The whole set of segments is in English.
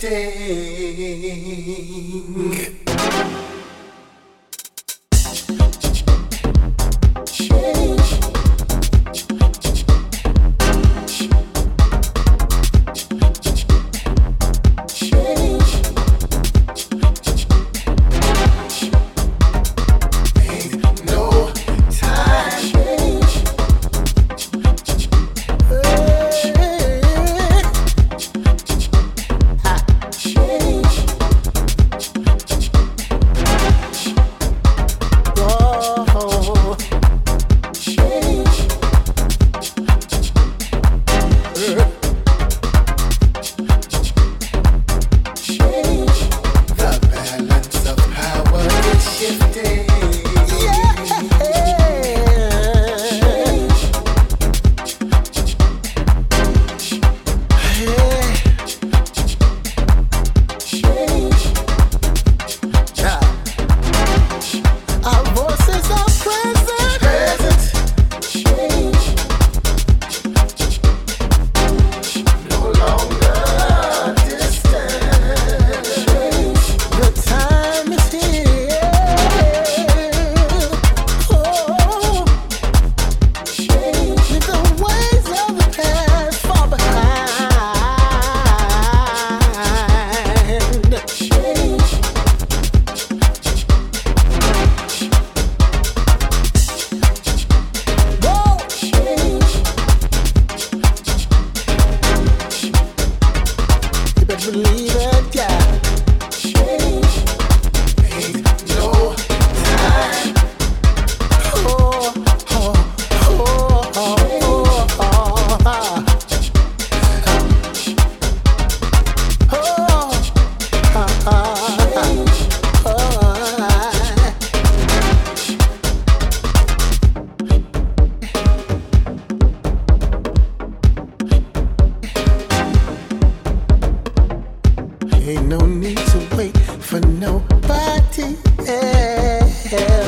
Stay. hell.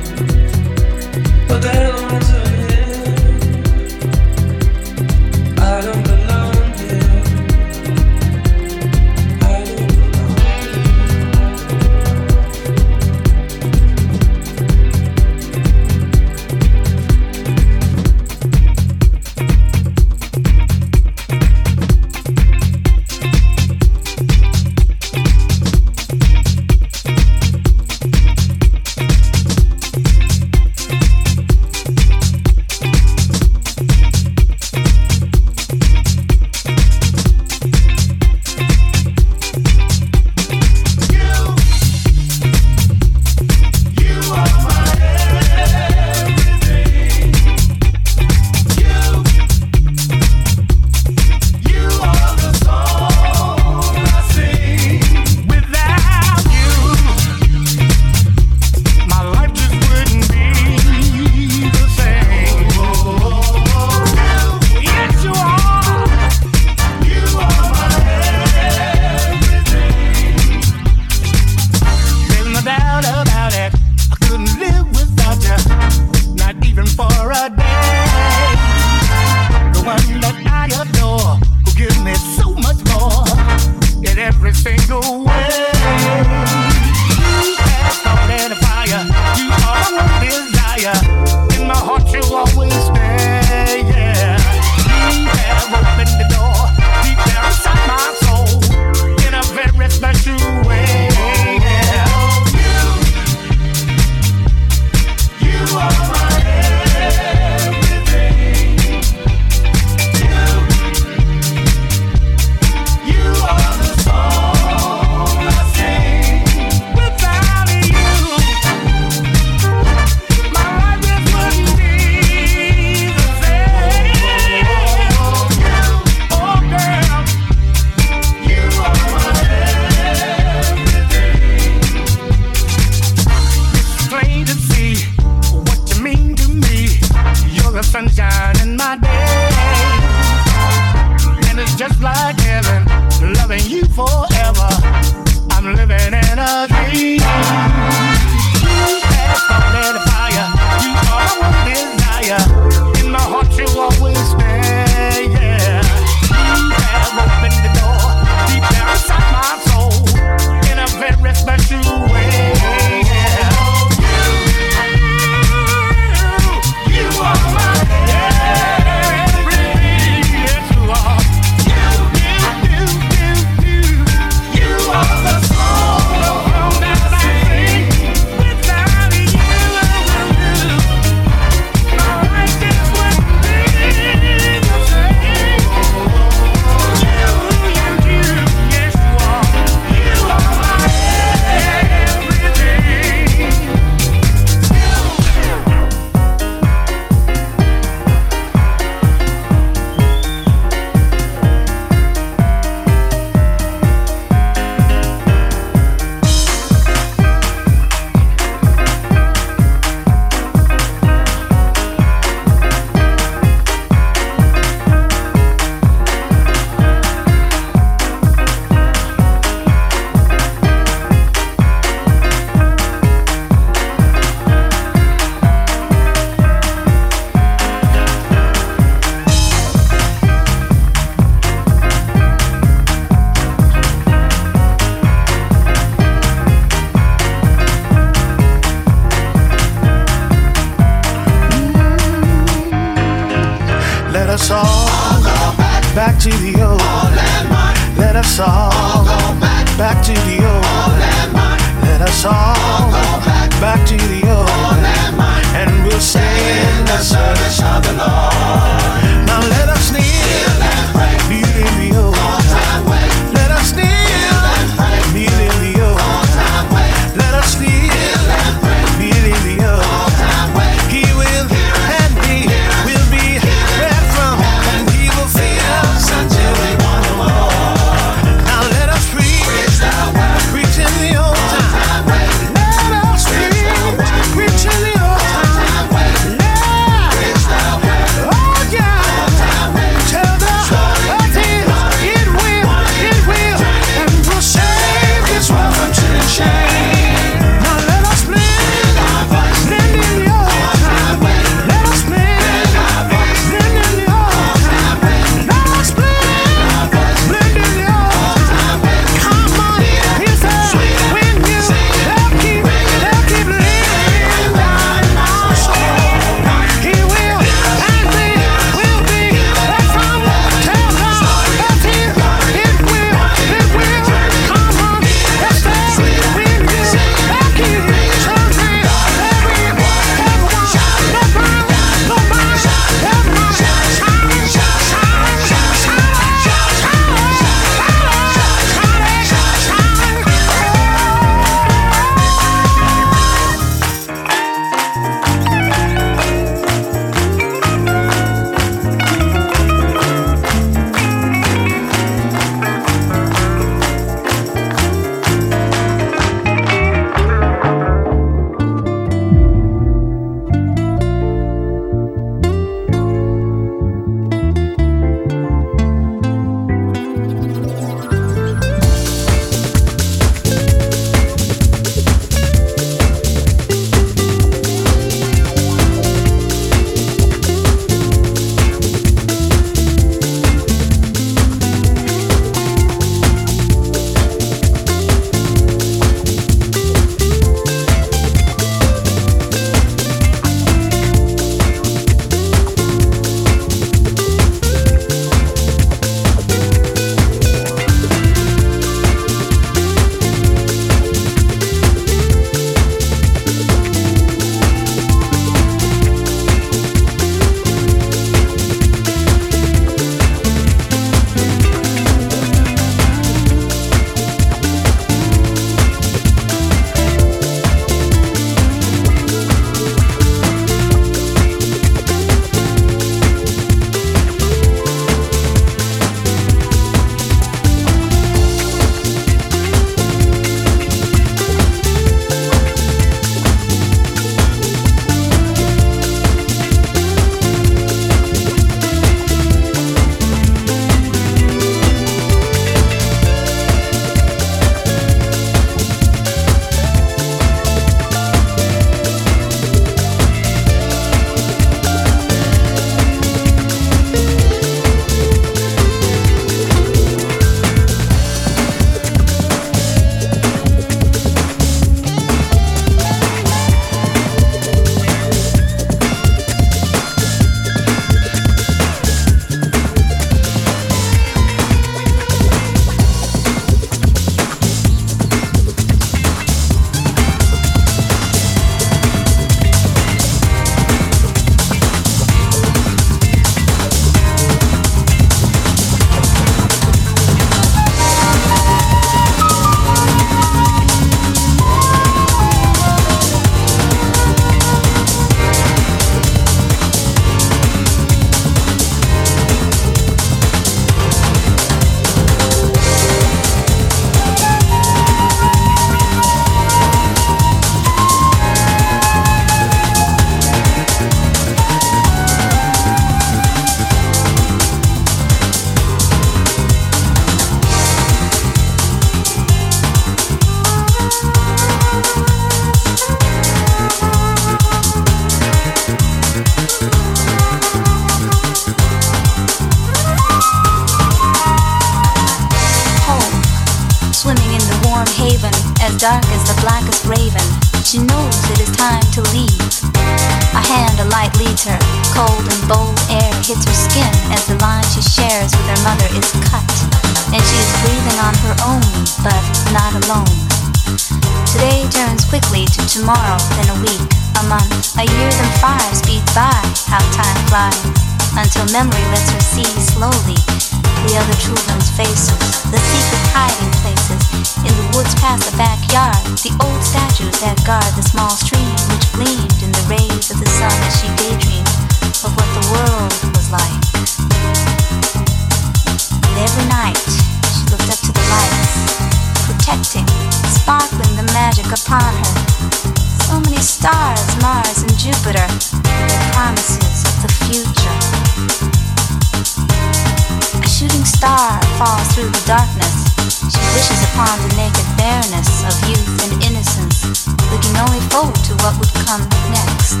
come next.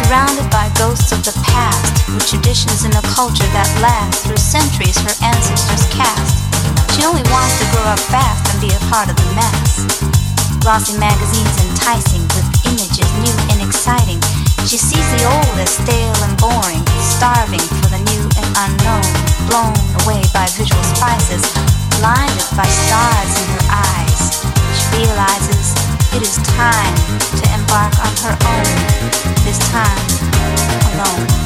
Surrounded by ghosts of the past, with traditions in a culture that lasts through centuries her ancestors cast, she only wants to grow up fast and be a part of the mess. Glossy magazines enticing with images new and exciting. She sees the old as stale and boring, starving for the new and unknown, blown away by visual spices, blinded by stars in her eyes. She realizes it is time to embark on her own, this time alone.